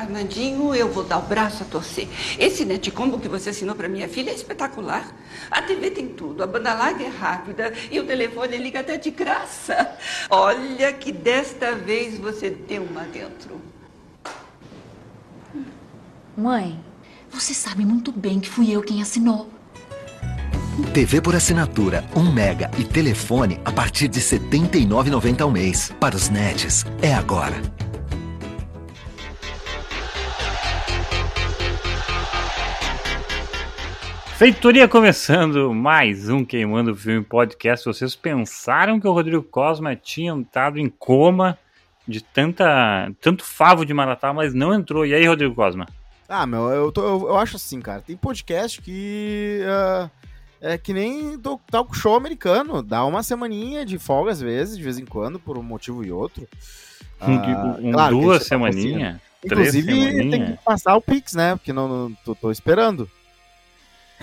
Armandinho, eu vou dar o braço a torcer. Esse netcombo que você assinou para minha filha é espetacular. A TV tem tudo, a banda larga é rápida e o telefone liga até de graça. Olha que desta vez você deu uma dentro. Mãe, você sabe muito bem que fui eu quem assinou. TV por assinatura, 1 mega e telefone a partir de R$ 79,90 ao mês. Para os nets, é agora. Feitoria começando mais um Queimando Filme Podcast. Vocês pensaram que o Rodrigo Cosma tinha entrado em coma de tanta, tanto favo de Maratá, mas não entrou. E aí, Rodrigo Cosma? Ah, meu, eu, tô, eu, eu acho assim, cara. Tem podcast que uh, é que nem talk show americano. Dá uma semaninha de folga às vezes, de vez em quando, por um motivo e outro. Uh, um, claro, duas semaninhas? Inclusive, tem que passar o Pix, né? Porque não, não tô, tô esperando.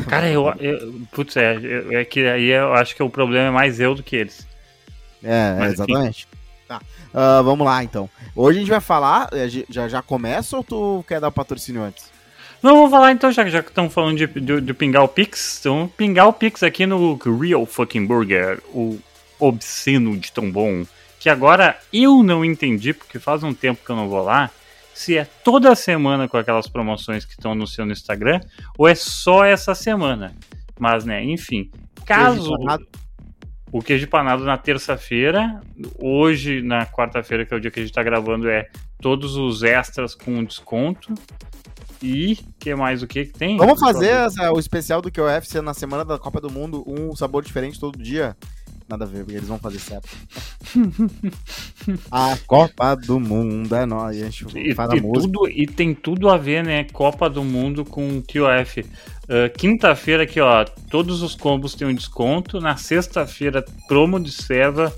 Cara, eu, eu putz, é, é que aí eu acho que o problema é mais eu do que eles. É, Mas, exatamente. Tá. Uh, vamos lá, então. Hoje a gente vai falar, é, já, já começa ou tu quer dar o patrocínio antes? Não, vamos falar então, já que já estamos falando de, de, de pingar o Pix, então pingar o Pix aqui no Real Fucking Burger, o obsceno de tão bom, que agora eu não entendi, porque faz um tempo que eu não vou lá, se é toda semana com aquelas promoções que estão no seu Instagram ou é só essa semana. Mas, né, enfim, caso o queijo panado na terça-feira, hoje na quarta-feira, que é o dia que a gente está gravando, é todos os extras com desconto. E que mais o que que tem? Vamos fazer essa, o especial do QF na semana da Copa do Mundo, um sabor diferente todo dia. Nada a ver, porque eles vão fazer certo. a Copa do Mundo é nóis. A gente e, faz e, tudo, e tem tudo a ver, né? Copa do Mundo com QF. Uh, Quinta-feira aqui, ó, todos os combos têm um desconto. Na sexta-feira, promo de serva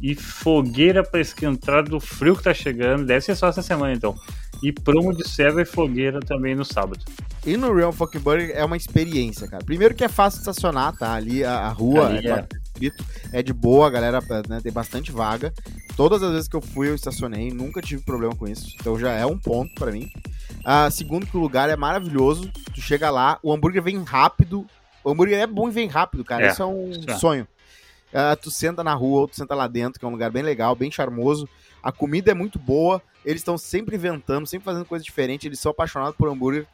e fogueira para esquentar do frio que tá chegando. Deve ser só essa semana, então. E promo de serva e fogueira também no sábado. E no Real Fucking Burger é uma experiência, cara. Primeiro que é fácil estacionar, tá? Ali a, a rua Ali é, é inscrito. É de boa, a galera né, tem bastante vaga. Todas as vezes que eu fui, eu estacionei, nunca tive problema com isso. Então já é um ponto para mim. Ah, segundo que o lugar é maravilhoso. Tu chega lá, o hambúrguer vem rápido. O hambúrguer é bom e vem rápido, cara. É, isso é um é. sonho. Ah, tu senta na rua ou tu senta lá dentro, que é um lugar bem legal, bem charmoso. A comida é muito boa. Eles estão sempre inventando, sempre fazendo coisa diferente. Eles são apaixonados por hambúrguer.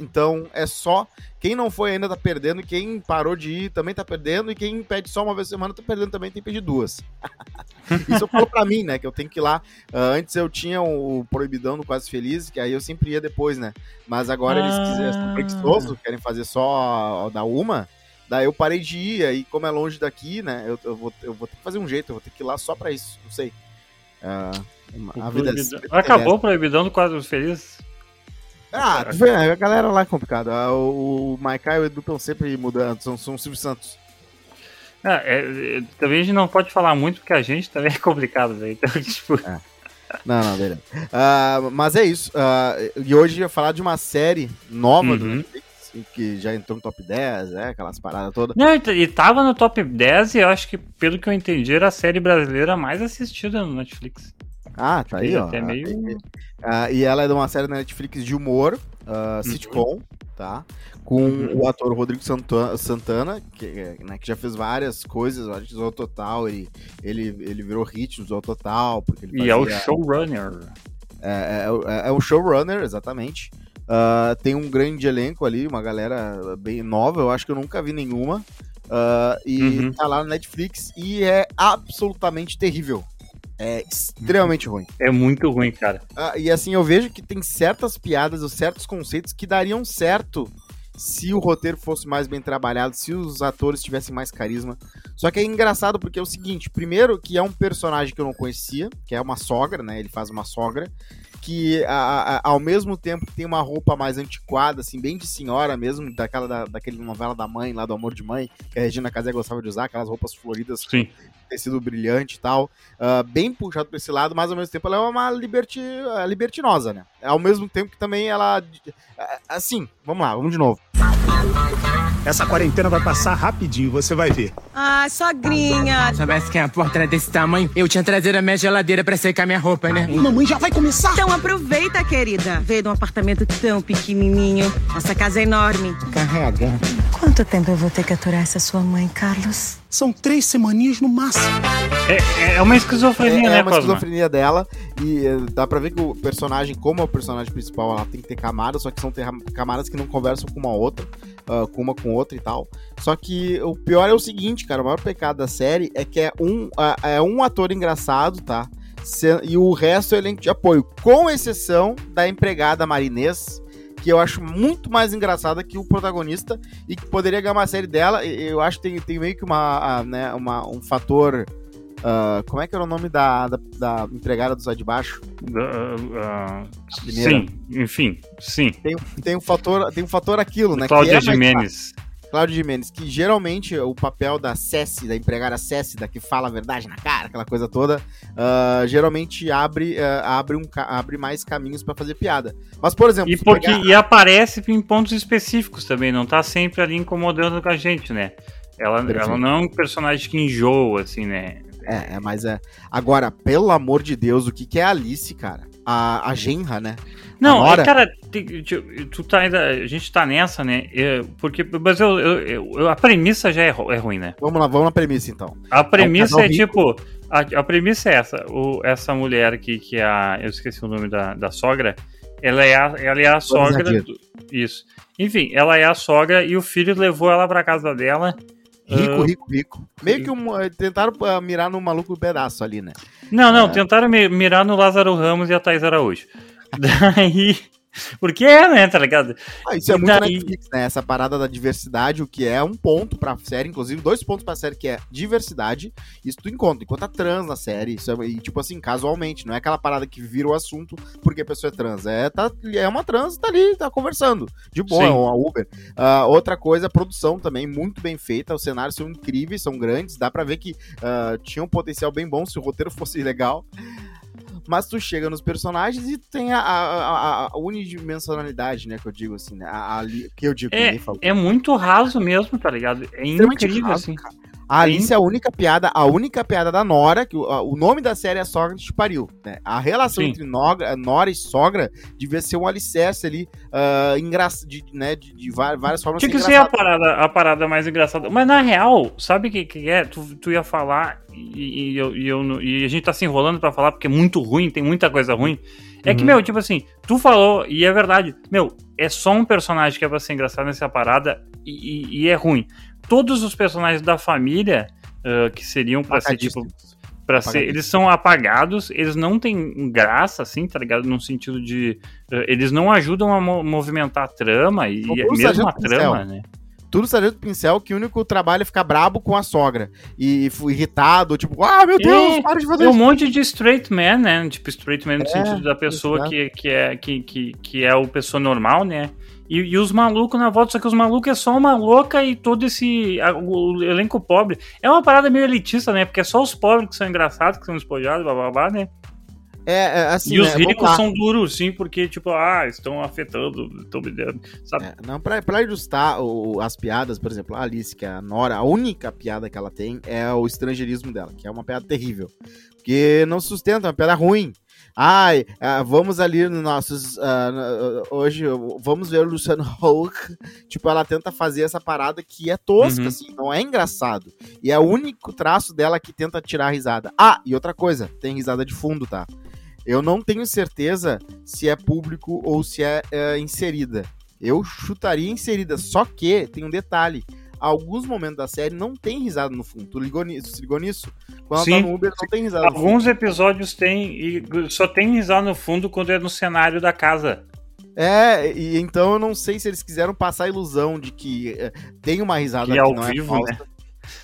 Então é só. Quem não foi ainda tá perdendo, quem parou de ir também tá perdendo, e quem pede só uma vez por semana tá perdendo também, tem que pedir duas. Isso eu falo pra mim, né? Que eu tenho que ir lá. Uh, antes eu tinha o Proibidão no Quase Feliz, que aí eu sempre ia depois, né? Mas agora ah. eles quiserem, preguiçosos, querem fazer só da uma. Daí eu parei de ir, aí como é longe daqui, né? Eu, eu, vou, eu vou ter que fazer um jeito, eu vou ter que ir lá só pra isso, não sei. Uh, a vida, é Acabou o Proibidão do Quase Feliz? Ah, a galera lá é complicada. Ah, o, Maikai e o Edu estão sempre mudando, são, são Silvio Santos. É, é, também a gente não pode falar muito porque a gente também é complicado, né? Então, tipo. É. Não, não, beleza. Uh, mas é isso. Uh, e hoje eu ia falar de uma série nova uhum. do Netflix, que já entrou no top 10, é, aquelas paradas todas. Não, e tava no top 10 e eu acho que, pelo que eu entendi, era a série brasileira mais assistida no Netflix. Ah, tá aí, ó. É meio... Ah, e ela é de uma série da Netflix de humor, uh, sitcom, tá? Com uhum. o ator Rodrigo Santana, que, né, que já fez várias coisas, acho que Zorro Total, ele, ele, ele virou hit Zorro Total. Porque ele e é o showrunner. É, é, é, é o showrunner, exatamente. Uh, tem um grande elenco ali, uma galera bem nova, eu acho que eu nunca vi nenhuma. Uh, e uhum. tá lá na Netflix e é absolutamente terrível. É extremamente ruim. É muito ruim, cara. Ah, e assim, eu vejo que tem certas piadas ou certos conceitos que dariam certo se o roteiro fosse mais bem trabalhado, se os atores tivessem mais carisma. Só que é engraçado porque é o seguinte: primeiro, que é um personagem que eu não conhecia, que é uma sogra, né? Ele faz uma sogra que a, a, ao mesmo tempo que tem uma roupa mais antiquada, assim, bem de senhora mesmo, daquela da, daquele novela da mãe, lá do Amor de Mãe, que a Regina Casé gostava de usar, aquelas roupas floridas Sim. com tecido brilhante e tal, uh, bem puxado pra esse lado, mas ao mesmo tempo ela é uma liberti, uh, libertinosa, né? Ao mesmo tempo que também ela, uh, assim, vamos lá, vamos de novo. Essa quarentena vai passar rapidinho, você vai ver. Ah, sogrinha. Soubesse que a porta era desse tamanho, eu tinha trazido a minha geladeira pra secar minha roupa, né? Mamãe já vai começar. Então aproveita, querida. Veio de um apartamento tão pequenininho. Nossa casa é enorme. Carrega. Quanto tempo eu vou ter que aturar essa sua mãe, Carlos? São três semaninhas no máximo. É, é uma esquizofrenia, é, né, é uma Cosma? esquizofrenia dela e eh, dá pra ver que o personagem, como é o personagem principal, ela tem que ter camadas, só que são camadas que não conversam com uma outra, ah, com uma com outra e tal. Só que o pior é o seguinte, cara, o maior pecado da série é que é um, ah, é um ator engraçado, tá? E o resto é elenco de apoio, com exceção da empregada Marinês, que eu acho muito mais engraçada que o protagonista e que poderia ganhar uma série dela. Eu acho que tem, tem meio que uma, ah, né, uma, um fator. Ah, como é que era o nome da, da, da empregada do Sai de Baixo? Ah, primeira. sim, enfim, sim. Tem, tem um fator, tem um fator aquilo, né? Cláudia é Jimenez. Cláudio Jimenez, que geralmente o papel da Cessi, da empregada Cessi, da que fala a verdade na cara, aquela coisa toda, ah, geralmente abre, ah, abre, um, abre mais caminhos pra fazer piada. Mas, por exemplo, E, porque, pegar- e aparece em pontos específicos também, não tá sempre ali incomodando com a gente, né? Ela, Perfeito. ela não é um personagem que enjoa, assim, né? É, é, mas é. Agora, pelo amor de Deus, o que, que é a Alice, cara? A, a Genra, né? Não, é, cara, tu, tá ainda. A gente tá nessa, né? É, porque, mas eu, eu- eu- a premissa já é, é ruim, né? Vamos lá, vamos na premissa então. A premissa é, rico. tipo. A, a premissa é essa. O, essa mulher aqui, que é a. Eu esqueci o nome da, da sogra. Ela é a, ela é a sogra. Do- isso. Enfim, ela é a sogra e o filho levou ela pra casa dela. Rico, Ah. rico, rico. Meio que um, eh, tentaram ah, mirar no maluco pedaço ali, né? Não, não, É. tentaram mi- mirar no Lázaro Ramos e a Thais Araújo. Daí. Porque é, né, tá ligado? Ah, isso é E muito daí- Netflix, né? Essa parada da diversidade, o que é um ponto pra série, inclusive dois pontos pra série, que é diversidade. Isso tu encontra, encontra trans na série. Isso é, e, tipo assim, casualmente, não é aquela parada que vira o assunto porque a pessoa é trans. É, tá, é uma trans, tá ali, tá conversando. De boa, Sim. é uma Uber. Ah, outra coisa, a produção também, muito bem feita. Os cenários são incríveis, são grandes. Dá pra ver que ah, tinha um potencial bem bom se o roteiro fosse legal. Mas tu chega nos personagens e tem a, a, a- a unidimensionalidade, né? Que eu digo assim, né? A, que eu digo, É. É muito raso mesmo, tá ligado? É incrível, raso, assim. cara. A Alice é a única piada, a única piada da Nora, que o, a- o nome da série é Sogra que te pariu. Né? A relação Sim. entre Nogra- Nora e Sogra devia ser um alicerce ali, engra de, né, de, de várias formas. Tinha que ser a parada, a parada mais engraçada. Mas na real, sabe o que, que é? Tu, tu ia falar e, e eu, e, eu e a gente tá se enrolando pra falar porque é muito ruim, tem muita coisa ruim. É que, Uhum. meu, tipo assim, tu falou, e é verdade, meu, é só um personagem que é pra ser engraçado nessa parada e, e- e é ruim. Todos os personagens da família, ah, que seriam pra ser, tipo. Pra ser, eles são apagados, eles não têm graça, assim, tá ligado? No sentido de. eh, eles não ajudam a mo- movimentar a trama e e todos mesmo a trama, Pincel. né? Tudo Sargento Pincel, que o único trabalho é ficar brabo com a sogra. E, irritado, tipo, ah, meu Deus, É, para de fazer Tem um isso. monte de straight man, né? Tipo, straight man no É, sentido da pessoa que, que, é, que, que, que é o pessoa normal, né? E, e os malucos na volta, só que os malucos é só uma louca e todo esse. a- o elenco pobre. É uma parada meio elitista, né? Porque é só os pobres que são engraçados, que são espojados, blá blá blá, né? É, é, assim, e os né, ricos são duros, sim, porque, tipo, ah, estão afetando, estão me dando, sabe? É, não, pra, pra ilustrar o- as piadas, por exemplo, a Alice, que é a Nora, a única piada que ela tem é o estrangeirismo dela, que é uma piada terrível. Porque não sustenta, é uma piada ruim. Ai, ah, vamos ali nos nossos. na- hoje, vamos ver o Luciano Huck. Tipo, ela tenta fazer essa parada que é tosca, Uhum. assim, não é engraçado. E é o único traço dela que tenta tirar a risada. Ah, e outra coisa, tem risada de fundo, tá? Eu não tenho certeza se é público ou se é, é, inserida. Eu chutaria inserida, só que tem um detalhe. Alguns momentos da série não tem risada no fundo. Tu ligou nisso? Se ligou nisso? Quando Sim. ela tá no Uber, não tem risada no fundo. Alguns episódios tem e só tem risada no fundo quando é no cenário da casa. É, e então eu não sei se eles quiseram passar a ilusão de que é, tem uma risada Que é ao não vivo, falsa,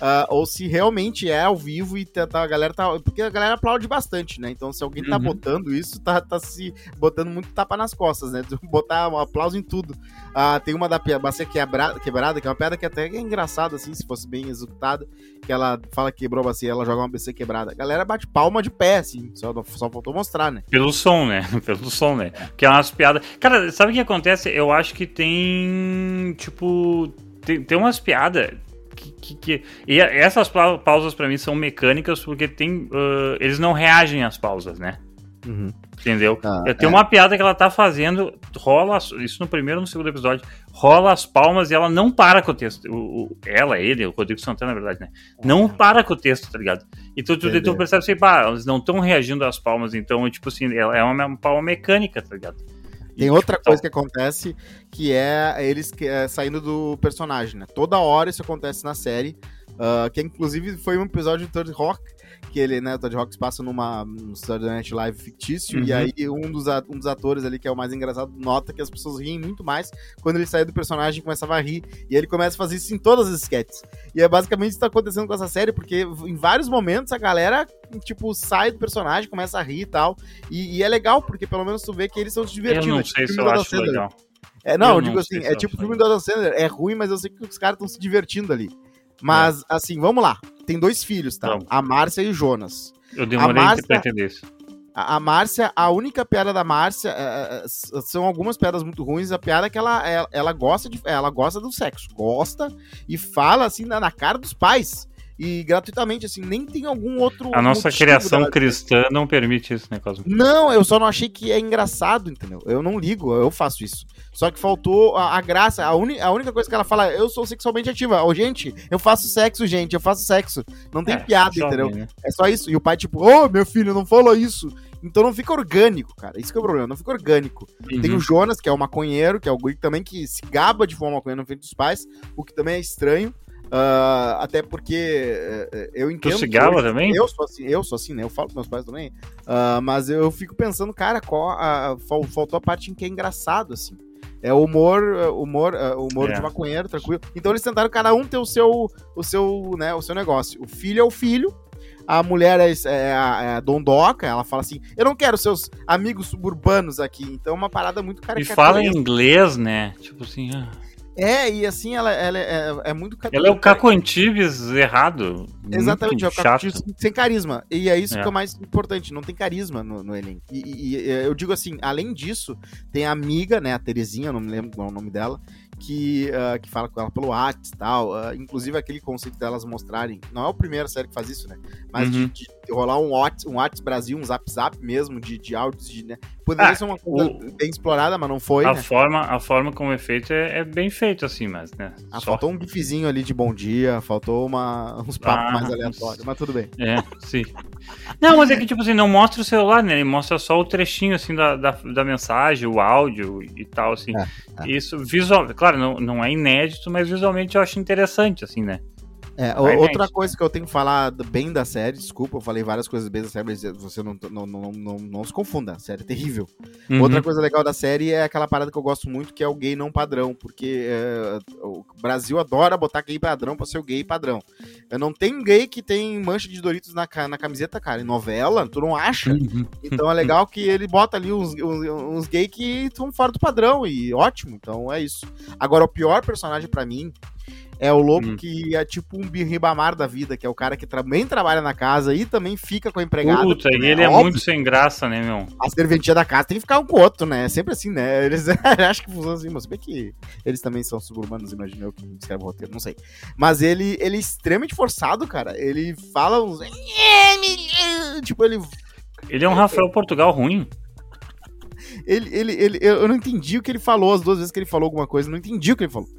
ah, ou se realmente é ao vivo e tá, tá- a galera tá. Porque a galera aplaude bastante, né? Então, se alguém tá Uhum. botando isso, tá, tá se botando muito tapa nas costas, né? Botar um aplauso em tudo. Ah, tem uma da bacia quebrada, quebrada, que é uma piada que até é engraçada, assim, se fosse bem executada. Que ela fala que quebrou a bacia, ela joga uma bacia quebrada. A galera bate palma de pé, assim. Só, só faltou mostrar, né? Pelo som, né? Pelo som, né? Que é umas piadas. Cara, sabe o que acontece? Eu acho que tem, tipo, tem, tem umas piadas que, que, que- E essas pa- pausas pra mim são mecânicas porque tem. uh, eles não reagem às pausas, né? Uhum. Entendeu? Ah, Eu tenho é. uma piada que ela tá fazendo, rola, isso no primeiro ou no segundo episódio, rola as palmas e ela não para com o texto. O, o- ela, ele, o Rodrigo Santana, na verdade, né? Não para com o texto, tá ligado? Então tu, tu, percebe assim, pá, eles não estão reagindo às palmas, então, tipo assim, ela é uma, uma palma mecânica, tá ligado? E, Tem outra tipo, coisa que acontece que é eles que, é, saindo do personagem, né? Toda hora isso acontece na série. ah, que inclusive foi um episódio de Third Rock, que ele, né, o Rock se passa numa um Saturday Night Live fictício, e Uhum. aí um dos, um dos atores ali, que é o mais engraçado, nota que as pessoas riem muito mais quando ele sai do personagem e começa a rir. E ele começa a fazer isso em todas as sketches. E é basicamente isso que tá acontecendo com essa série, porque em vários momentos a galera, tipo, sai do personagem, começa a rir e tal. E, e é legal, porque pelo menos tu vê que eles estão se Eu divertindo. não é tipo sei se eu acho Sandler. legal. É, não, Eu eu, não digo sei assim, é eu tipo o filme do Adam Sandler, é ruim, mas eu sei que os caras estão se divertindo ali. Mas, assim, vamos lá. Tem dois filhos, tá? Vamos. A Márcia e o Jonas. Eu demorei A Márcia- pra entender isso. A, Márcia, a única piada da Márcia, é, é, s- são algumas piadas muito ruins. A piada é que ela, ela, ela gosta de, ela gosta do sexo, gosta e fala assim na, na cara dos pais. E gratuitamente, assim, nem tem algum outro. A nossa criação dela- cristã não permite isso, né, Cosmo? Não, eu só não achei que é engraçado, entendeu? Eu não ligo, eu faço isso. Só que faltou a, a graça. A, uni- a única coisa que ela fala, eu sou sexualmente ativa. Ô, gente, eu faço sexo, gente, eu faço sexo. Não tem É, piada, jovem, entendeu? né? É só isso. E o pai, tipo, ô, meu filho, não falou isso. Então não fica orgânico, cara. Isso que é o problema, não fica orgânico. Tem Uhum. o Jonas, que é o maconheiro, que é o guri também que se gaba de fumar maconha na frente dos pais, o que também é estranho. Ah, até porque eh, eu entendo. hoje- também? Eu sou assim, eu sou assim, né? Eu falo com meus pais também. Ah, mas eu fico pensando, cara, qual a- fal- faltou a parte em que é engraçado, assim. É o humor, eh, humor, humor É. de maconheiro, tranquilo. Então eles tentaram cada um ter o seu, o seu, né, o seu negócio. O filho é o filho, a mulher é, é a, é a dondoca, ela fala assim, eu não quero seus amigos suburbanos aqui. Então é uma parada muito E caricatura. fala em inglês, né? Tipo assim, ah, É, e assim, ela, ela é, é muito... ca- ela é o Caco Antibes errado. Exatamente, é o muito Caco. Antibes sem carisma. E é isso É. que é o mais importante, não tem carisma no, no elenco. E, e- e eu digo assim, além disso, tem a amiga, né, a Terezinha, não me lembro qual é o nome dela, que, ah, que fala com ela pelo WhatsApp e tal. ah, inclusive aquele conceito delas mostrarem, não é a primeira série que faz isso, né? Mas de, Uhum. de rolar um WhatsApp, um WhatsApp Brasil, um Zap Zap mesmo, de, de áudios, de, né? Poderia Ah, ser uma coisa o- bem explorada, mas não foi, A né? forma, a forma como é feito é, é bem feito, assim, mas, né? Ah, só- faltou um gifzinho ali de bom dia, faltou uma, uns papos Ah, mais aleatórios, mas tudo bem. É, sim. Não, mas é que, tipo assim, não mostra o celular, né? Ele mostra só o trechinho, assim, da, da, da mensagem, o áudio e tal, assim. É, Isso, visual, claro, não, não é inédito, mas visualmente eu acho interessante, assim, né? É, Vai, outra gente. coisa que eu tenho que falar bem da série, desculpa, eu falei várias coisas bem da série, mas você não, não, não, não, não se confunda, a série é terrível. Uhum. Outra coisa legal da série é aquela parada que eu gosto muito, que é o gay não padrão, porque é, o Brasil adora botar gay padrão pra ser o gay padrão. Não tem gay que tem mancha de Doritos na, na camiseta, cara. Em novela, tu não acha? Uhum. Então é legal que ele bota ali uns, uns, uns gays que estão fora do padrão, e ótimo, então é isso. Agora, o pior personagem pra mim é o louco Hum. que é tipo um birribamar da vida, que é o cara que também trabalha na casa e também fica com a empregada. Puta, e ele é óbvio, muito sem graça, né, meu? A serventia da casa tem que ficar um com o outro, né? É sempre assim, né? Eles acham que funciona assim, mas bem que eles também são suburbanos, imagino eu que escreve o roteiro, não sei. Mas ele, ele é extremamente forçado, cara. Ele fala uns. Tipo, ele Ele é um Rafael Portugal ruim. ele, ele, ele, eu não entendi o que ele falou as duas vezes que ele falou alguma coisa, não entendi o que ele falou.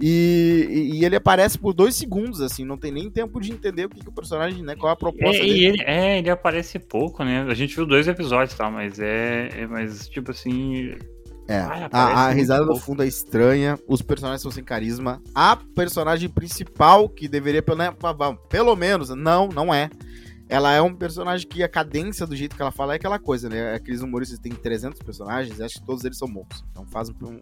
E, e- ele aparece por dois segundos, assim, não tem nem tempo de entender o que, que o personagem, né? Qual a proposta É, dele. ele, é, ele aparece pouco, né? A gente viu dois episódios, tá? Mas é. é mas, tipo assim. É, Ai, a, aparece a muito risada no pouco. fundo é estranha, os personagens são sem carisma. A personagem principal, que deveria, pelo, né, pelo menos, não, não é. Ela é um personagem que a cadência do jeito que ela fala é aquela coisa, né? Aqueles humoristas têm 300 personagens, acho que todos eles são moços. Então faz um,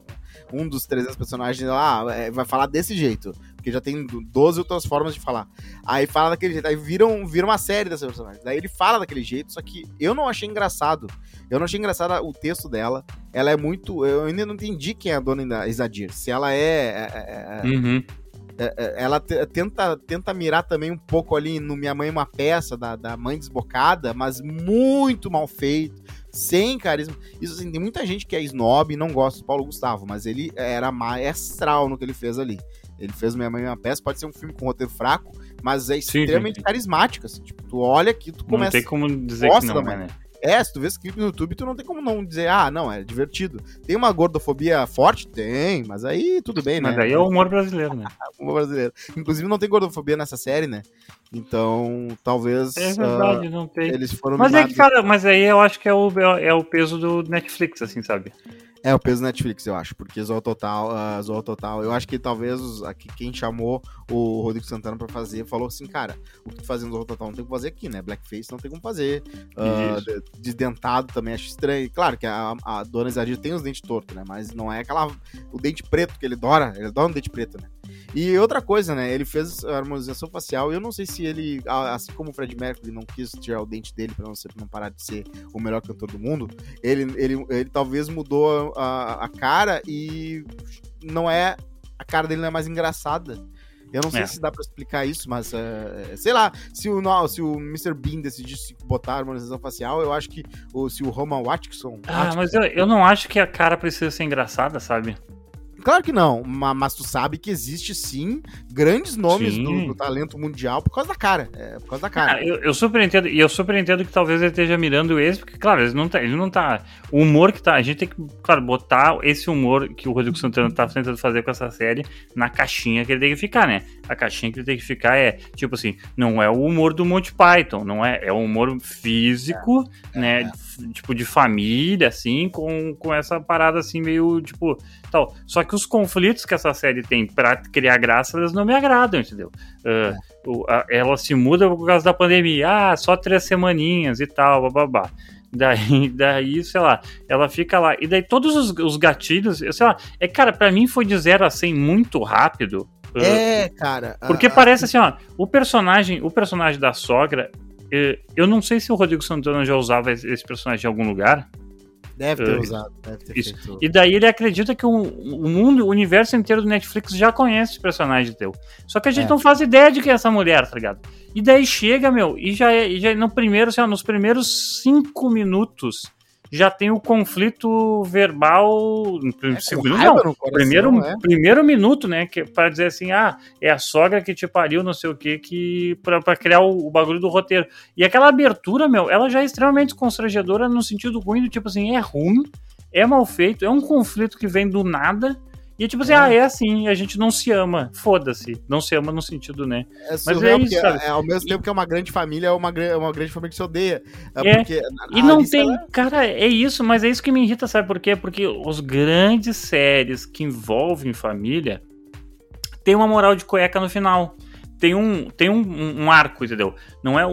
um dos 300 personagens lá, é, vai falar desse jeito. Porque já tem 12 outras formas de falar. Aí fala daquele jeito, aí viram, vira uma série dessa personagem. Daí ele fala daquele jeito, só que eu não achei engraçado. Eu não achei engraçado o texto dela. Ela é muito. Eu ainda não entendi quem é a dona Isa- Isadir. Se ela é. é- é- Uhum. É, é, ela te- tenta, tenta mirar também um pouco ali no Minha Mãe é uma Peça, da, da Mãe Desbocada, mas muito mal feito, sem carisma. Isso assim, tem muita gente que é snob e não gosta do Paulo Gustavo, mas ele era maestral no que ele fez ali. Ele fez Minha Mãe uma Peça, pode ser um filme com roteiro fraco, mas é sim, extremamente sim. carismático, assim. Tipo, tu olha aqui, tu Não começa... tem como dizer que não, da mãe. né? É, se tu vê esse clipe no YouTube, tu não tem como não dizer, ah, não, é divertido. Tem uma gordofobia forte? Tem, mas aí tudo bem, né? Mas daí é o humor brasileiro, né? humor brasileiro. Inclusive não tem gordofobia nessa série, né? Então, talvez É verdade, não tem. eles foram Mas é que, cara, mas aí eu acho que é o, é o peso do Netflix, assim, sabe? É o peso Netflix, eu acho, porque Zorro Total, ah, Zorro Total, eu acho que talvez os- aqui, quem chamou o Rodrigo Santana pra fazer falou assim, cara, o que tu fazendo Zorro Total não tem como fazer aqui, né? Blackface não tem como fazer. ah, Isso. de- desdentado também acho estranho. Claro que a, a dona Isadir tem os dentes tortos, né? Mas não é aquela. O dente preto que ele adora, ele adora um dente preto, né? E outra coisa, né? Ele fez a harmonização facial eu não sei se ele, assim como o Fred Mercury não quis tirar o dente dele pra não, ser, não parar de ser o melhor cantor do mundo, ele, ele, ele talvez mudou a, a cara e não é. A cara dele não é mais engraçada. Eu não sei É. se dá pra explicar isso, mas é, sei lá, se o, no- se o Mr. Bean decidisse botar a harmonização facial, eu acho que o, se o Roman Watkinson. Ah, mas eu, eu não acho que a cara precisa ser engraçada, sabe? Claro que não, ma- mas, tu sabe que existe sim grandes nomes do, do talento mundial por causa da cara. É, por causa da cara. Ah, eu, eu super entendo, e eu super entendo que talvez ele esteja mirando esse, porque, claro, ele não tá. Ele não tá. O humor que tá. A gente tem que, claro, botar esse humor que o Rodrigo Santana tá tentando fazer com essa série na caixinha que ele tem que ficar, né? A caixinha que ele tem que ficar é, tipo assim, não é o humor do Monty Python, não é? É o humor físico, né? f- Tipo, de família, assim, com, com essa parada assim, meio, tipo, tal. Só que os conflitos que essa série tem pra criar graça, eles não me agradam, entendeu? Ah, o- a- ela se muda por causa da pandemia. Ah, só três semaninhas e tal, bababá. Daí, daí, sei lá, ela fica lá. E daí todos os, os gatilhos, sei lá, é cara, pra mim foi de 0 a 100 muito rápido. Ah, É, cara. porque a- parece assim, ó, o personagem, o personagem da sogra, eh, eu não sei se o Rodrigo Santana já usava esse personagem em algum lugar. Deve ter Ah, usado, deve ter isso. feito. E daí ele acredita que o, o mundo, o universo inteiro do Netflix já conhece esse personagem teu. Só que a gente É. não faz ideia de quem é essa mulher, tá ligado? E daí chega, meu, e já é, e já é no primeiro, assim, ó, nos primeiros cinco minutos já tem o conflito verbal. É, segundo, não, coração, primeiro, é. primeiro minuto, né? Que, pra dizer assim, ah, é a sogra que te pariu, não sei o que, que pra, pra criar o, o bagulho do roteiro. E aquela abertura, meu, ela já é extremamente constrangedora no sentido ruim, do tipo assim, é ruim, é mal feito, é um conflito que vem do nada. E tipo assim, É. ah, é assim, a gente não se ama. Foda-se. Não se ama no sentido, né? É Mas é isso, sabe? é, ao mesmo tempo que é uma grande família, é uma, é uma grande família que se odeia. É, porque E não tem. ela- Cara, é isso, mas é isso que me irrita, sabe por quê? Porque os grandes séries que envolvem família tem uma moral de cueca no final. Tem um, tem um, um- arco, entendeu? Não é o,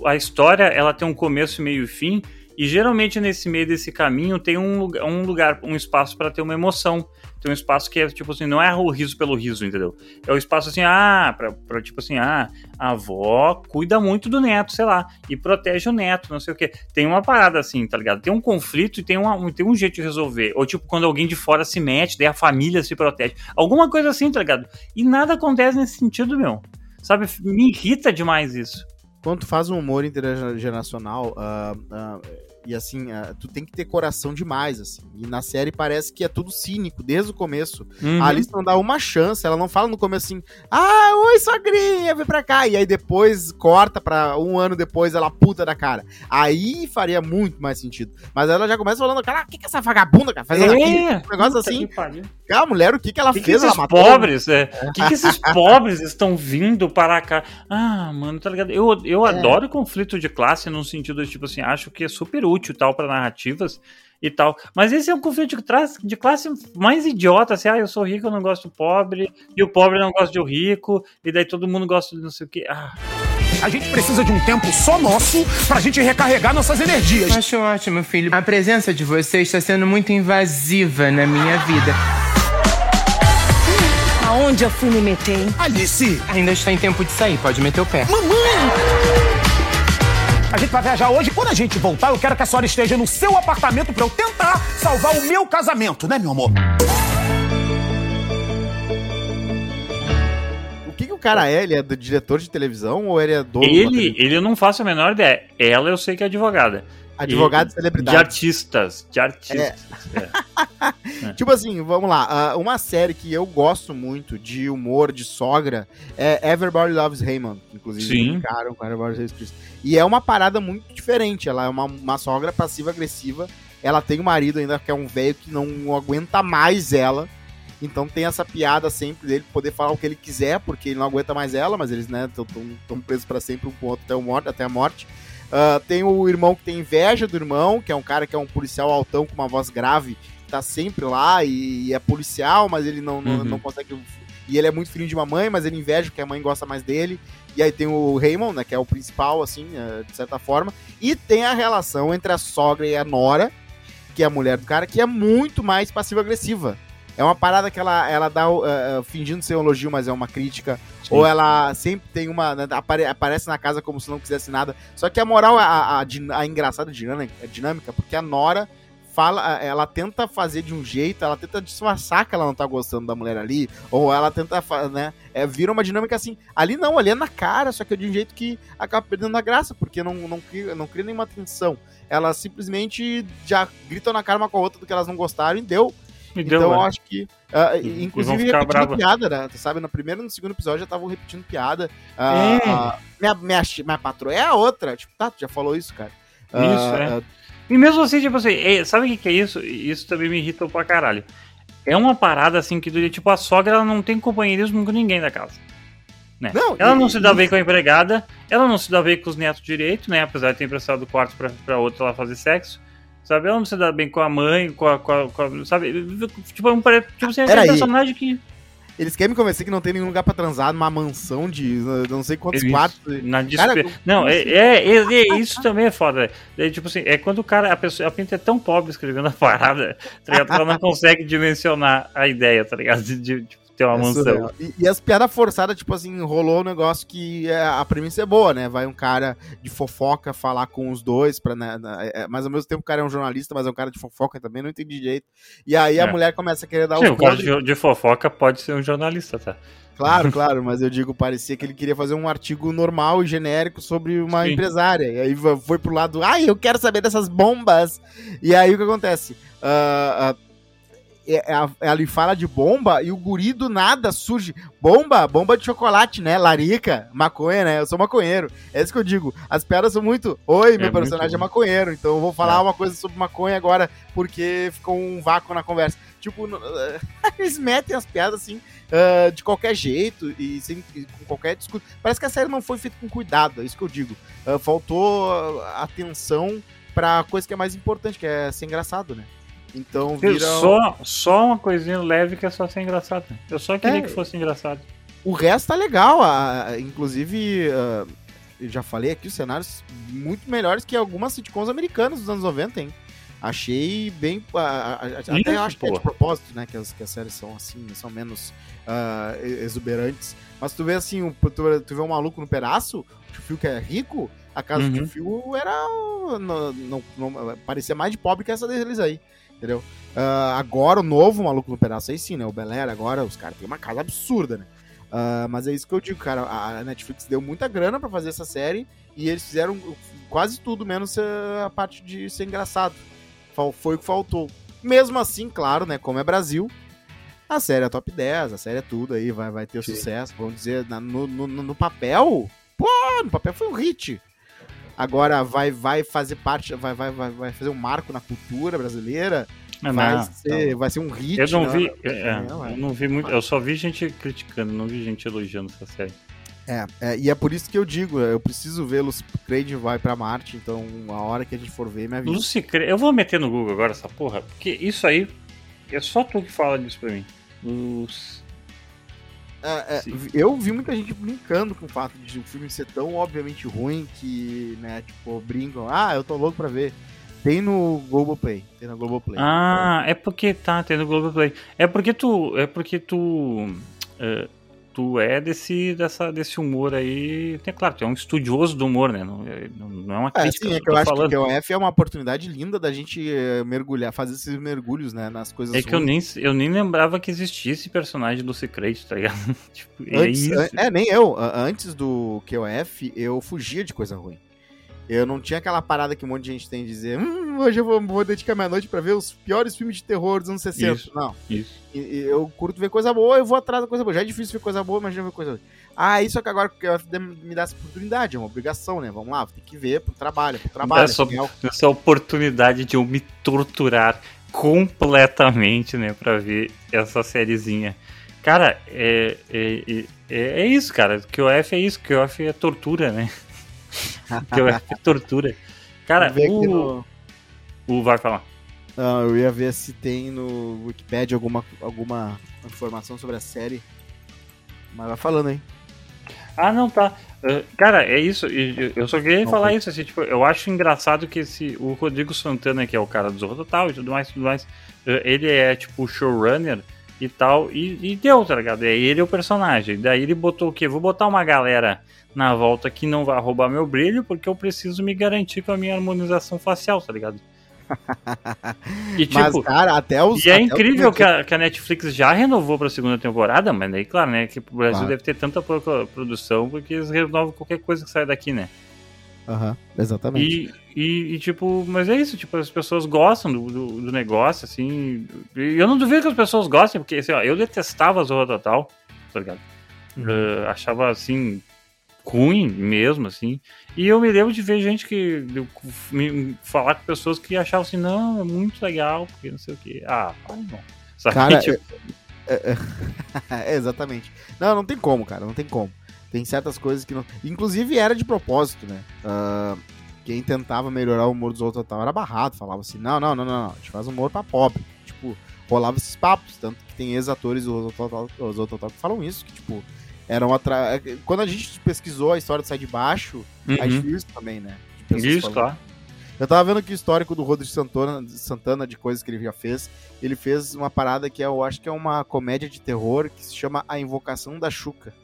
o- a história, ela tem um começo, meio e fim, e geralmente nesse meio desse caminho tem um lugar, um, lugar, um espaço para ter uma emoção. Tem um espaço que é tipo assim, não é o riso pelo riso, entendeu? É o espaço assim, ah, pra, pra, tipo assim, ah, a avó cuida muito do neto, sei lá, e protege o neto, não sei o quê. Tem uma parada assim, tá ligado? Tem um conflito e tem, uma, um, tem um jeito de resolver. Ou tipo, quando alguém de fora se mete, daí a família se protege. Alguma coisa assim, tá ligado? E nada acontece nesse sentido, meu. Sabe? Me irrita demais isso. Quando tu faz um humor intergeracional, ah, ah, e assim, tu tem que ter coração demais, assim. E na série parece que é tudo cínico, desde o começo. Uhum. A Alice não dá uma chance, ela não fala no começo assim, ah, oi, sogrinha, vem pra cá. E aí depois corta pra um ano depois ela puta da cara. Aí faria muito mais sentido. Mas ela já começa falando, cara, o que que essa vagabunda, cara, faz aqui? É, Um negócio puta assim, que pariu. cara, a mulher, o que que ela que, que fez? esses ela pobres, é, que, que esses pobres estão vindo para cá? Ah, mano, tá ligado? Eu, eu adoro conflito de classe no sentido de, tipo assim, acho que é super útil tal para narrativas e tal. Mas esse é um conflito de, classe mais idiota, assim, ah, eu sou rico, eu não gosto do pobre, e o pobre não gosta do rico, e daí todo mundo gosta de não sei o quê. Ah, A gente precisa de um tempo só nosso pra gente recarregar nossas energias. Acho ótimo, filho. A presença de você está sendo muito invasiva na minha vida. Aonde eu fui me meter, hein? Alice, Ainda está em tempo de sair, pode meter o pé. a gente vai viajar hoje. Quando a gente voltar, eu quero que a senhora esteja no seu apartamento pra eu tentar salvar o meu casamento, né, meu amor? cara é? Ele é do diretor de televisão ou ele é dono? Ele, ele eu não faço a menor ideia. Ela eu sei que é advogada. Advogado E- de De celebridade. artistas. De artistas. é. Tipo assim, vamos lá. ah, uma série que eu gosto muito de humor, de sogra, é Everybody Loves Raymond. Inclusive, Sim. brincaram com Everybody Loves Chris. E é uma parada muito diferente. Ela é uma, uma sogra passiva-agressiva. Ela tem um marido ainda que é um velho que não aguenta mais ela. Então tem essa piada sempre dele poder falar o que ele quiser, porque ele não aguenta mais ela, mas eles, né, estão presos pra sempre um com o outro até, o morte, até a morte. Ah, tem o irmão que tem inveja do irmão, que é um cara que é um policial altão com uma voz grave, que tá sempre lá e, é policial, mas ele não, não, Uhum. não consegue. E ele é muito filho de uma mãe, mas ele inveja porque a mãe gosta mais dele. E aí tem o Raymond, né, que é o principal, assim, eh, de certa forma. E tem a relação entre a sogra e a nora, que é a mulher do cara, que é muito mais passiva-agressiva. É uma parada que ela, ela dá, uh, fingindo ser um elogio, mas é uma crítica. Ou ela sempre tem uma. né, apare- aparece na casa como se não quisesse nada. Só que a moral, a, a, a engraçada dinâmica, dinâmica, porque a Nora fala, ela tenta fazer de um jeito, ela tenta disfarçar que ela não tá gostando da mulher ali, ou ela tenta, né, é, vira uma dinâmica assim, ali não, ali é na cara, só que é de um jeito que acaba perdendo a graça, porque não, não, cria, não cria nenhuma tensão. Elas simplesmente já gritam na cara uma com a outra do que elas não gostaram e deu. Me deu, então eu é. acho que. E inclusive repetindo brava. piada, né? Sabe, no primeiro e no segundo episódio já estavam repetindo piada. É. Ah, ah, minha, minha, minha patroa é a outra. Tipo, tá, tu já falou isso, cara. Isso, é. E mesmo assim, tipo assim, é, sabe o que, que é isso? Isso também me irrita pra caralho. É uma parada assim que, tipo, a sogra ela não tem companheirismo com ninguém da casa. Né? Não, ela e- não se dá e- bem com a empregada, ela não se dá bem com os netos direito, né? Apesar de ter emprestado o quarto pra, pra outra lá fazer sexo. Sabe? Ela não se dá bem com a mãe, com a. Com a, com a- sabe? Tipo, é um, pare- tipo assim, é um personagem que. Eles querem me convencer que não tem nenhum lugar pra transar numa mansão de não sei quantos Isso, quartos. Na Cara. Não, é, é, é- é- isso também é foda. É, tipo assim, é quando o cara, a pessoa, a pinta é tão pobre escrevendo a parada, tá ligado? Que ela não consegue dimensionar a ideia, tá ligado? De, de ter uma É mansão. E, e as piadas forçadas, tipo assim, rolou um negócio que é, a premissa é boa, né? Vai um cara de fofoca falar com os dois, pra, né, é, mas ao mesmo tempo o cara é um jornalista, mas é um cara de fofoca também, não entendi direito. E aí a É. mulher começa a querer dar Sim, o cara de, de fofoca pode ser um jornalista, tá? Claro, claro, mas eu digo, parecia que ele queria fazer um artigo normal e genérico sobre uma Sim. empresária. E aí foi pro lado, ai, eu quero saber dessas bombas. E aí o que acontece? Ah, ah, é- é a- ela fala de bomba e o guri do nada surge. Bomba, bomba de chocolate, né? Larica, maconha, né? Eu sou maconheiro. É isso que eu digo. As piadas são muito. Oi, meu É personagem é maconheiro, então eu vou falar É. uma coisa sobre maconha agora porque ficou um vácuo na conversa. Tipo, eles metem as piadas assim ah, de qualquer jeito e sem, com qualquer discurso. Parece que a série não foi feita com cuidado, é isso que eu digo. Ah, faltou ah, atenção pra coisa que é mais importante, que é ser engraçado, né? Então vira. Só, só uma coisinha leve que é só ser engraçado. Eu só queria É. que fosse engraçado. O resto tá legal. a- a- inclusive, ah, eu já falei aqui, os cenários muito melhores que algumas sitcoms americanas dos anos 90, hein? Achei bem. ah, ah, ah, até Isso, eu acho que é de propósito, né? Que as, que as séries são assim, são menos ah, e- exuberantes. Mas tu vê assim, um- tu, tu vê um maluco no pedaço, o tio Phil que é rico, a casa do Uhum. tio Phil era. Não, não- não- parecia mais de pobre que essa deles aí. Entendeu? Ah, agora o novo maluco no pedaço aí sim, né? O Bel Air, agora os caras têm uma casa absurda, né? Ah, mas é isso que eu digo, cara. A Netflix deu muita grana pra fazer essa série e eles fizeram quase tudo, menos eh, a parte de ser engraçado. Foi o que faltou. Mesmo assim, claro, né? Como é Brasil, a série é top 10, a série é tudo aí, vai, vai ter sucesso. Vamos dizer, no, no- no papel, pô, no papel foi um hit. Agora vai, vai fazer parte, vai, vai, vai, vai fazer um marco na cultura brasileira. Não, vai, não, ser, vai ser um hit. Eu não né? vi. é, Não, é. eu não vi muito. Eu só vi gente criticando, não vi gente elogiando essa série. É, é, e é por isso que eu digo, eu preciso ver Lucy Creed vai pra Marte, então a hora que a gente for ver, me avisa. Lucy Cre... Eu vou meter no Google agora essa porra, porque isso aí é só tu que fala disso pra mim. Lucy... É, é, eu vi muita gente brincando com o fato de o filme ser tão obviamente ruim que, né, tipo, brincam, ah, eu tô louco pra ver. Tem no Globoplay, tem na Globoplay. Ah, é porque tá tendo Globoplay. É porque tu. É porque tu. é, tu é desse, dessa, desse humor aí. É claro, tu é um estudioso do humor, né? Não, é- não, é uma É, crítica. sim, é que eu tô acho falando. que o QOF é uma oportunidade linda da gente eh, mergulhar, fazer esses mergulhos, né, nas coisas É que eu ruins. nem, eu nem lembrava que existia esse personagem do Secret, tá ligado? tipo, é Antes, isso. é, nem eu. Antes do QOF, eu fugia de coisa ruim. Eu não tinha aquela parada que um monte de gente tem de dizer hum, hoje eu vou, vou dedicar minha noite pra ver os piores filmes de terror dos anos 60. Isso. Não. Isso. E- e eu curto ver coisa boa, eu vou atrás da coisa boa. Já é difícil ver coisa boa, imagina ver coisa ruim. Ah, isso é que agora o QOF me dá essa oportunidade, é uma obrigação, né? Vamos lá, tem que ver pro trabalho, pro trabalho. Essa, assim, é o- essa oportunidade de eu me torturar completamente, né, pra ver essa sériezinha. Cara, é, é, é, é isso, cara. QOF é isso. QOF é tortura, né? QOF é tortura. Cara, o, o vai falar. Não, eu ia ver se tem no Wikipedia alguma, alguma informação sobre a série. Mas vai falando aí. Ah, não, tá. Uh, cara, é isso. Eu só queria Não falar foi. isso, assim, tipo, eu acho engraçado que esse, o Rodrigo Santana, que é o cara do Zorro Total e tudo mais, tudo mais, uh, ele é, tipo, showrunner e tal, e, e deu, tá ligado? É ele o personagem. Daí ele botou o quê? Vou botar uma galera na volta que não vai roubar meu brilho, porque eu preciso me garantir com a minha harmonização facial, tá ligado? E, Mas, tipo, cara, até os. e é incrível que a, que a Netflix já renovou pra segunda temporada, mas daí, claro, né? Que o Brasil Claro. deve ter tanta pro- produção porque eles renovam qualquer coisa que sai daqui, né? Aham, exatamente. E, e, e, tipo, mas é isso, tipo, as pessoas gostam do, do, do negócio, assim. E eu não duvido que as pessoas gostem, porque assim, ó, eu detestava a Zorra Total, tá ligado? Uhum. Eh, achava assim, ruim mesmo, assim. E eu me lembro de ver gente que. me, falar com pessoas que achavam assim, não, é muito legal, porque não sei o quê. Ah, não. Sabe? Cara, Tipo, é, exatamente. Não, não tem como, cara, não tem como. Tem certas coisas que não. Inclusive era de propósito, né? Ah, quem tentava melhorar o humor dos outros total era barrado. Falava assim: não, não, não, não, não. A gente faz humor pra pobre. Tipo, rolava esses papos. Tanto que tem ex-atores do Total Total que falam isso, que, tipo, eram atra... Quando a gente pesquisou a história do Sai de Baixo, a gente uhum. viu isso também, né? Isso, falando. claro. Eu tava vendo aqui o histórico do Rodrigo Santana, Santana de coisas que ele já fez. Ele fez uma parada que é, eu acho que é uma comédia de terror que se chama A Invocação da Xuca.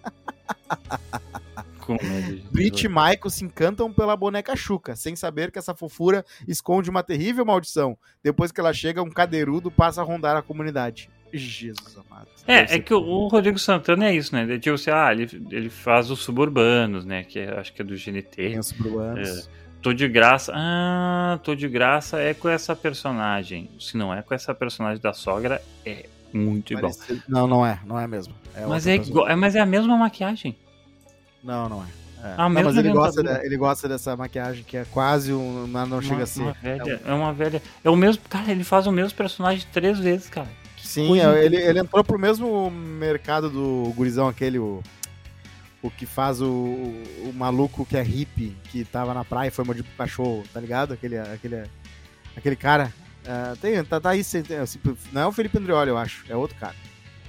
Comédia Brit e. Michael se encantam pela boneca Xuca, sem saber que essa fofura esconde uma terrível maldição. Depois que ela chega, um cadeirudo passa a rondar a comunidade. Jesus amado. Deve É, é que o, o Rodrigo Santana é isso, né? Ele, Tipo assim, ah, ele, ele faz os suburbanos, né? Que é- acho que é do GNT. tenso pro anos. Tô de graça. Ah, tô de graça é com essa personagem. Se não é com essa personagem da sogra, é muito igual. Parecido- Não, não é, não é mesmo. É Mas é, igual, é, mas é a mesma maquiagem. Não, não é. É. A não, mesma mas ele gosta, de- ele gosta dessa maquiagem que é quase um. Mas não chega uma, a ser. uma velha, é uma velha. É o mesmo. Cara, ele faz o mesmo personagem três vezes, cara. Sim, é, ele, ele entrou pro mesmo mercado do gurizão, aquele, o, o que faz o, o, maluco que é hippie, que tava na praia e foi mordido pro cachorro, tá ligado? Aquele, aquele, aquele cara. É, tem, tá, tá aí, assim, não é o Felipe Andrioli, eu acho, é outro cara.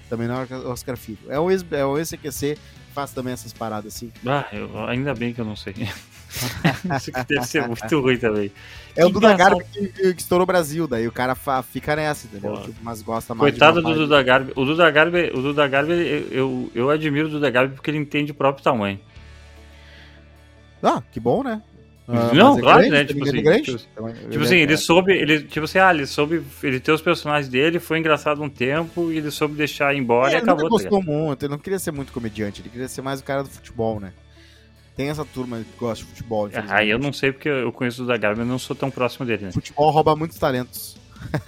Também não é o Oscar Filho. É o ex- é o ex-CQC que faz também essas paradas assim. Ah, eu- ainda bem que eu não sei. Isso que deve ser muito ruim também. É o Que Duda engraçado. Garbi que, que, estourou o Brasil, daí o cara fica nessa, entendeu? Tipo, mas gosta mais Coitado do Duda Garbi. O Duda Garbi, o Duda Garbi eu, eu, admiro o Duda Garbi porque ele entende o próprio tamanho. Ah, que bom, né? Ah, Não, é claro, grande, né? Tipo ninguém assim, grande. tipo- Tipo assim, ele soube, ele, tipo assim, ah, ele soube, ele tem os personagens dele, foi engraçado um tempo e ele soube deixar ir embora É, e ele acabou. tá ligado? gostou muito, ele não queria ser muito comediante, ele queria ser mais o cara do futebol, né? Tem essa turma que gosta de futebol. Ah, eu não sei porque eu conheço o Garbi, mas não sou tão próximo dele, né? Futebol rouba muitos talentos.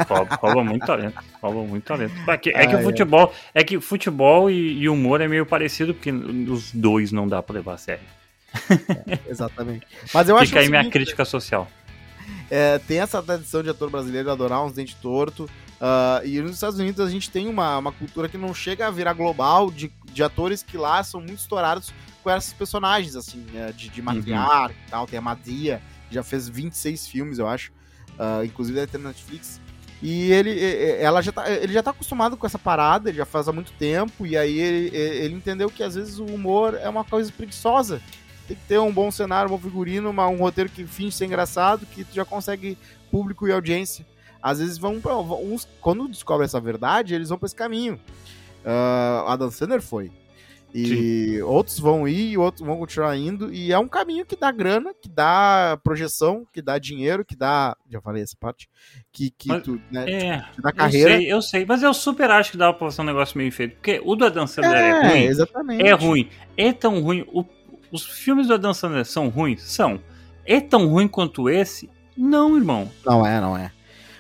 Rouba, rouba muito talento. Rouba muito talento. É que, é que Ah, o é. futebol, é que futebol e, e humor é meio parecido, porque os dois não dá pra levar a sério. Exatamente. Mas eu acho Fica aí o minha seguinte, crítica social. é, tem essa tradição de ator brasileiro adorar uns dentes tortos. ah, e nos Estados Unidos a gente tem uma, uma cultura que não chega a virar global de, de atores que lá são muito estourados com esses personagens, assim, né, de, de matriarca e tal. Tem a Madia, que já fez 26 filmes, eu acho. ah, inclusive deve ter na Netflix. E ele, ela já tá, ele já tá acostumado com essa parada, ele já faz há muito tempo, e aí ele, ele entendeu que às vezes o humor é uma coisa preguiçosa. Tem que ter um bom cenário, um bom figurino, uma- um roteiro que finge ser engraçado, que tu já consegue público e audiência. Às vezes vão pra. Uns, quando descobrem essa verdade, eles vão pra esse caminho. Ah, Adam Sandler foi. E outros vão ir e outros vão continuar indo. E é um caminho que dá grana, que dá projeção, que dá dinheiro, que dá. Já falei essa parte. Que, que Mas- tu, né, É, te dá carreira. Eu sei, eu sei, mas eu super acho que dá pra fazer um negócio meio feito. Porque o do Adam Sandler é, É, ruim. exatamente. É ruim. É tão ruim. o- os filmes do Adam Sandler são ruins? São. É tão ruim quanto esse? Não, irmão. Não é, não é.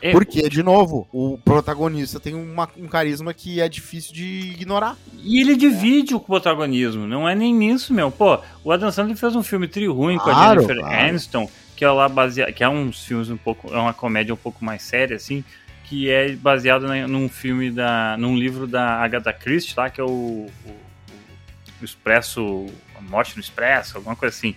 É, Porque, de novo, o protagonista tem uma- um carisma que é difícil de ignorar. E ele divide o protagonismo, não é nem nisso, meu. Pô, o Adam Sandler fez um filme tri ruim com a Claro, Jennifer claro. Aniston, que é lá baseado, que é uns filmes um pouco, é uma comédia um pouco mais séria assim, que é baseado na- num filme da, num livro da Agatha Christie, tá? Que é o, o, o Expresso, a Morte no Expresso, alguma coisa assim.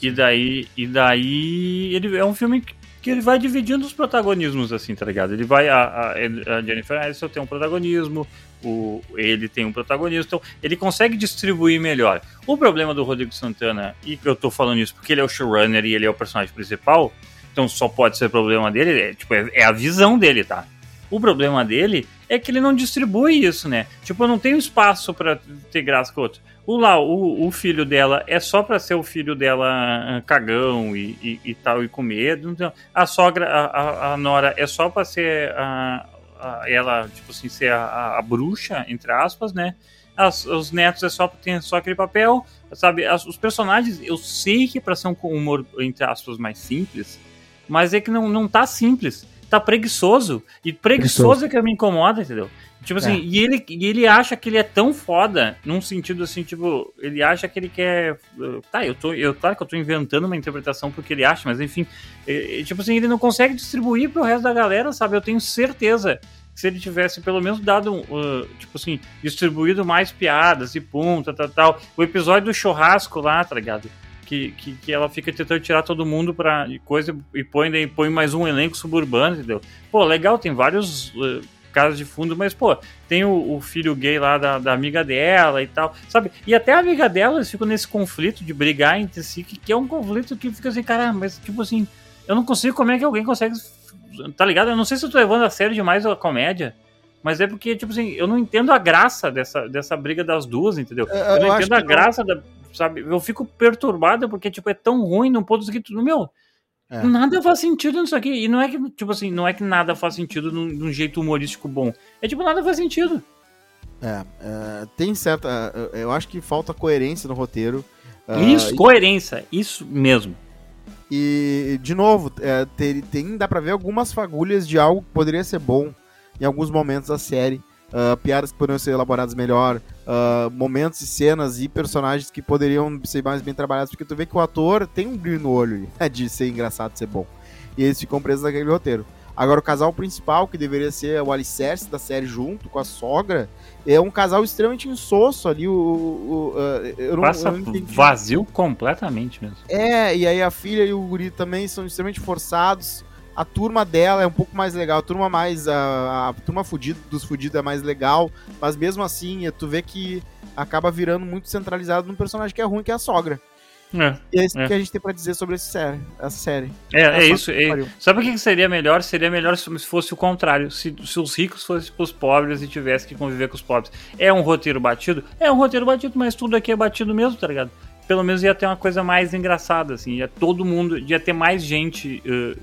E daí, e daí ele é um filme que que ele vai dividindo os protagonismos, assim, tá ligado? Ele vai. A, a, Jennifer Aniston tem um protagonismo, o, ele tem um protagonismo, então ele consegue distribuir melhor. O problema do Rodrigo Santana, e eu tô falando isso porque ele é o showrunner e ele é o personagem principal, então só pode ser problema dele, é, tipo, é, é a visão dele, tá? O problema dele é que ele não distribui isso, né? Tipo, eu não tenho espaço pra ter graça com outro. O lá, o, o filho dela é só pra ser o filho dela ah, cagão e, e, e tal, e com medo. Então, a sogra, a, a, a Nora, é só pra ser a, a- ela, tipo assim, ser a, a- bruxa, entre aspas, né? As- os netos é só tem só aquele papel, sabe? As- os personagens, eu sei que é pra ser um humor, entre aspas, mais simples, mas é que não, não tá simples. Tá preguiçoso. E preguiçoso é que me incomoda, entendeu? Tipo assim, É. e, ele, e ele acha que ele é tão foda, num sentido assim, tipo, ele acha que ele quer. uh, Tá, eu tô. Eu, claro que eu tô inventando uma interpretação porque ele acha, mas enfim. é, é, tipo assim, ele não consegue distribuir pro resto da galera, sabe? Eu tenho certeza que se ele tivesse pelo menos dado, um, uh, tipo assim, distribuído mais piadas e pum, tal, tal, tal. O episódio do churrasco lá, tá ligado? Que, que, que ela fica tentando tirar todo mundo pra coisa e põe, daí põe mais um elenco suburbano, entendeu? Pô, legal, tem vários uh, casos de fundo, mas, pô, tem o, o filho gay lá da, da amiga dela e tal, sabe? E até a amiga dela, eles ficam nesse conflito de brigar entre si, que, que é um conflito que fica assim, cara, mas tipo assim, eu não consigo, como é que alguém consegue, tá ligado? Eu não sei se eu tô levando a sério demais a comédia, mas é porque, tipo assim, eu não entendo a graça dessa, dessa briga das duas, entendeu? Eu- Eu, não eu acho entendo a que não. graça da, sabe? Eu fico perturbado porque, tipo, é tão ruim num ponto que tudo, meu, É. nada faz sentido nisso aqui. E não é que, tipo assim, não é que nada faz sentido num, num jeito humorístico bom. É tipo, nada faz sentido. É, é, tem certa. é, Eu acho que falta coerência no roteiro. Ah, isso, e- coerência, isso mesmo. E, de novo, é, ter- tem, dá pra ver algumas fagulhas de algo que poderia ser bom em alguns momentos da série. Ah, piadas que poderiam ser elaboradas melhor, ah, momentos e cenas e personagens que poderiam ser mais bem trabalhados, porque tu vê que o ator tem um brilho no olho né, de ser engraçado, de ser bom. E eles ficam presos naquele roteiro. Agora, o casal principal, que deveria ser o alicerce da série junto com a sogra, é um casal extremamente insosso ali. O, o- o, ah, eu não, Passa eu não vazio completamente mesmo. É, e aí a filha e o guri também são extremamente forçados. A turma dela é um pouco mais legal, a turma mais. A, a turma fudido, dos fudidos é mais legal, mas mesmo assim, é, tu vê que acaba virando muito centralizado num personagem que é ruim, que é a sogra. É, E é isso É. que a gente tem pra dizer sobre série, essa série. é, é só isso. é- sabe o que seria melhor? Seria melhor se se fosse o contrário. Se, se os ricos fossem pros pobres e tivesse que conviver com os pobres. É um roteiro batido? É um roteiro batido, mas tudo aqui é batido mesmo, tá ligado? Pelo menos ia ter uma coisa mais engraçada, assim. Ia todo mundo. Ia ter mais gente ge-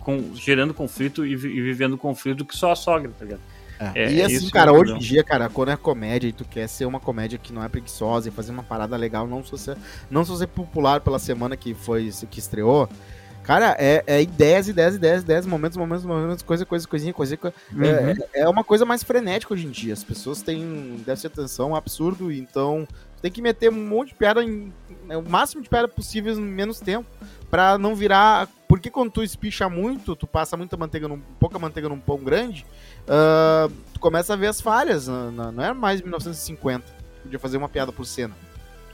com- gerando conflito e, vi- e vivendo conflito do que só a sogra, tá ligado? É, e é assim, cara, hoje em dia, cara, quando é comédia e tu quer ser uma comédia que não é preguiçosa e fazer uma parada legal, não só ser, não só ser popular pela semana que foi que estreou. Cara, é, é ideias, ideias, ideias, ideias, momentos, momentos, momentos, coisa, coisa, coisinha, coisa. coisa. Uhum. É, é uma coisa mais frenética hoje em dia. As pessoas têm um déficit de atenção um absurdo, então tu tem que meter um monte de piada, em, é, o máximo de piada possível em menos tempo, pra não virar. Porque quando tu espicha muito, tu passa muita manteiga num, pouca manteiga num pão grande, ah, tu começa a ver as falhas. na- na- não é mais 1950. Podia fazer uma piada por cena.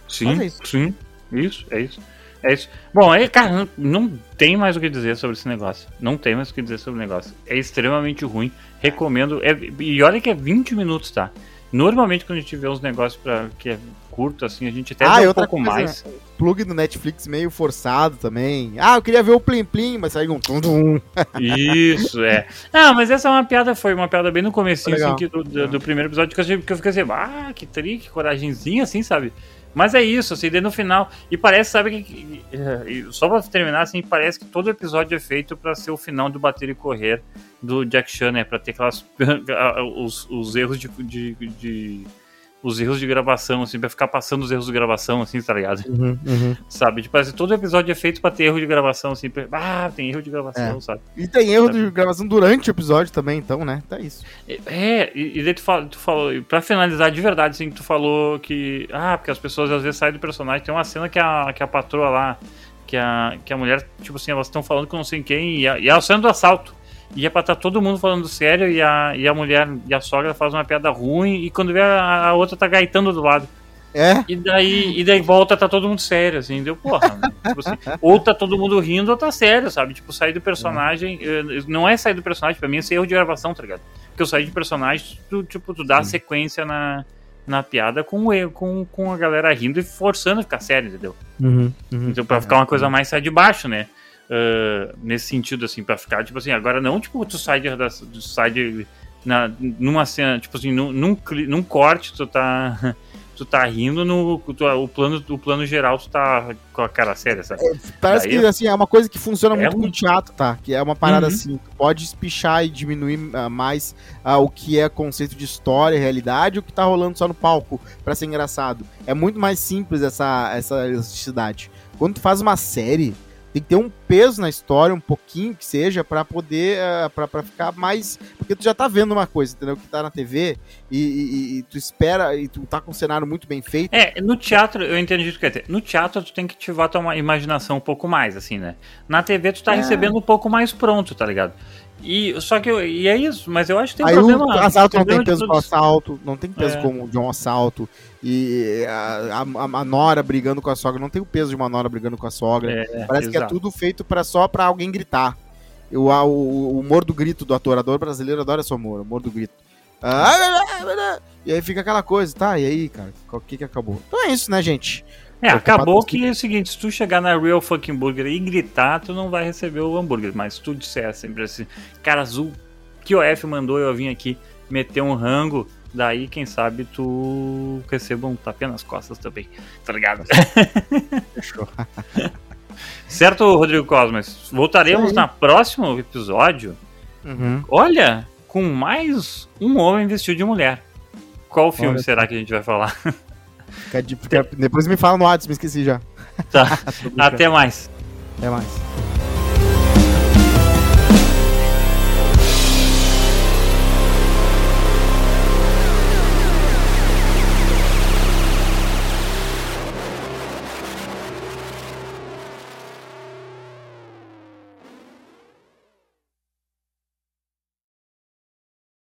Sim, é isso. sim. Isso, é isso. É isso. Bom, aí, cara, não, não tem mais o que dizer sobre esse negócio. Não tem mais o que dizer sobre o negócio. É extremamente ruim. Recomendo. é- e olha que é 20 minutos, tá? Normalmente quando a gente vê uns negócios pra, que é curto, assim, a gente até Ah, e um pouco coisa, mais. Plug do Netflix meio forçado também. Ah, eu queria ver o Plim Plim, mas saiu um tum tum. Isso, é. Não, mas essa é uma piada, foi uma piada bem no comecinho, assim, que do, do, do primeiro episódio, que eu, achei- que eu fiquei assim, ah, que tri, que coragenzinha, assim, sabe? Mas é isso, assim, no final, e parece, sabe, que, só pra terminar, assim, parece que todo episódio é feito pra ser o final do Bater e Correr do Jack Chan, né, pra ter aquelas, os, os erros de, de, de- os erros de gravação, assim, pra ficar passando os erros de gravação, assim, tá ligado? Sabe? Tipo, assim, todo episódio é feito pra ter erro de gravação, assim. pra- Ah, tem erro de gravação, É. sabe? E tem erro de gravação durante o episódio também, então, né? Tá isso. É, e, e daí tu, fala, tu falou, pra finalizar de verdade, assim, tu falou que. Ah, porque as pessoas às vezes saem do personagem. Tem uma cena que a, que a patroa lá, que a, que a mulher, tipo assim, elas estão falando com não sei quem, e, a, e ela saindo do assalto. E é pra estar todo mundo falando sério, e a, e a mulher e a sogra faz uma piada ruim, e quando vê a, a outra tá gaitando do lado. É? E daí, e daí volta, tá todo mundo sério, assim, deu porra. né? Tipo assim, ou tá todo mundo rindo ou tá sério, sabe? Tipo, sair do personagem. eh, Não é sair do personagem, pra mim é ser erro de gravação, tá ligado? Porque eu sair de personagem, tu, tipo, tu dá sequência na, na piada com, com, com a galera rindo e forçando a ficar sério, entendeu? Então, pra ficar uma coisa mais sai de baixo, né? Ah, nesse sentido, assim, pra ficar, tipo assim, agora não, tipo, tu sai da- tu sai de na, numa cena, tipo assim, num, num, num corte, tu tá. Tu tá rindo no. tu- o, plano, o plano geral, tu tá com a cara séria, sabe? Parece Daí que assim, é uma coisa que funciona É muito um- com teatro, tá? Que é uma parada Uhum. assim, tu pode espichar e diminuir ah, mais ah, o que é conceito de história, realidade, o que tá rolando só no palco pra ser engraçado. É muito mais simples essa, essa elasticidade. Quando tu faz uma série, tem que ter um peso na história, um pouquinho que seja, pra poder, pra, pra ficar mais... Porque tu já tá vendo uma coisa, entendeu? Que tá na TV, e, e- e tu espera, e tu tá com um cenário muito bem feito. É, no teatro, eu entendi o que quer dizer. No teatro, tu tem que ativar tua imaginação um pouco mais, assim, né? Na TV, tu tá É. recebendo um pouco mais pronto, tá ligado? E, só que, eu- e é isso, mas eu acho que tem Aí problema. o assalto não tem peso com assalto, não tem peso É. como de um assalto. E a, a- a nora brigando com a sogra, não tem o peso de uma nora brigando com a sogra. É, Parece que é tudo feito pra, só pra alguém gritar. O, o, o humor do grito do ator, ator brasileiro adora esse humor, o humor do grito. Ah, E aí fica aquela coisa, tá? E aí, cara, o que que acabou? Então é isso, né, gente? É, acabou que é o seguinte, se tu chegar na Real Fucking Burger e gritar, tu não vai receber o hambúrguer. Mas se tu disser sempre assim, cara azul, que o F mandou eu vim aqui meter um rango, daí quem sabe tu receba um tapinha nas costas também, tá ligado? Fechou. certo, Rodrigo Cosmas? Voltaremos no próximo episódio, Uhum. olha, com mais um homem vestido de mulher. Qual filme Olha será que a gente vai falar? Fica de- fica- Depois me fala no WhatsApp, me esqueci já. Tá, até mais. Até mais.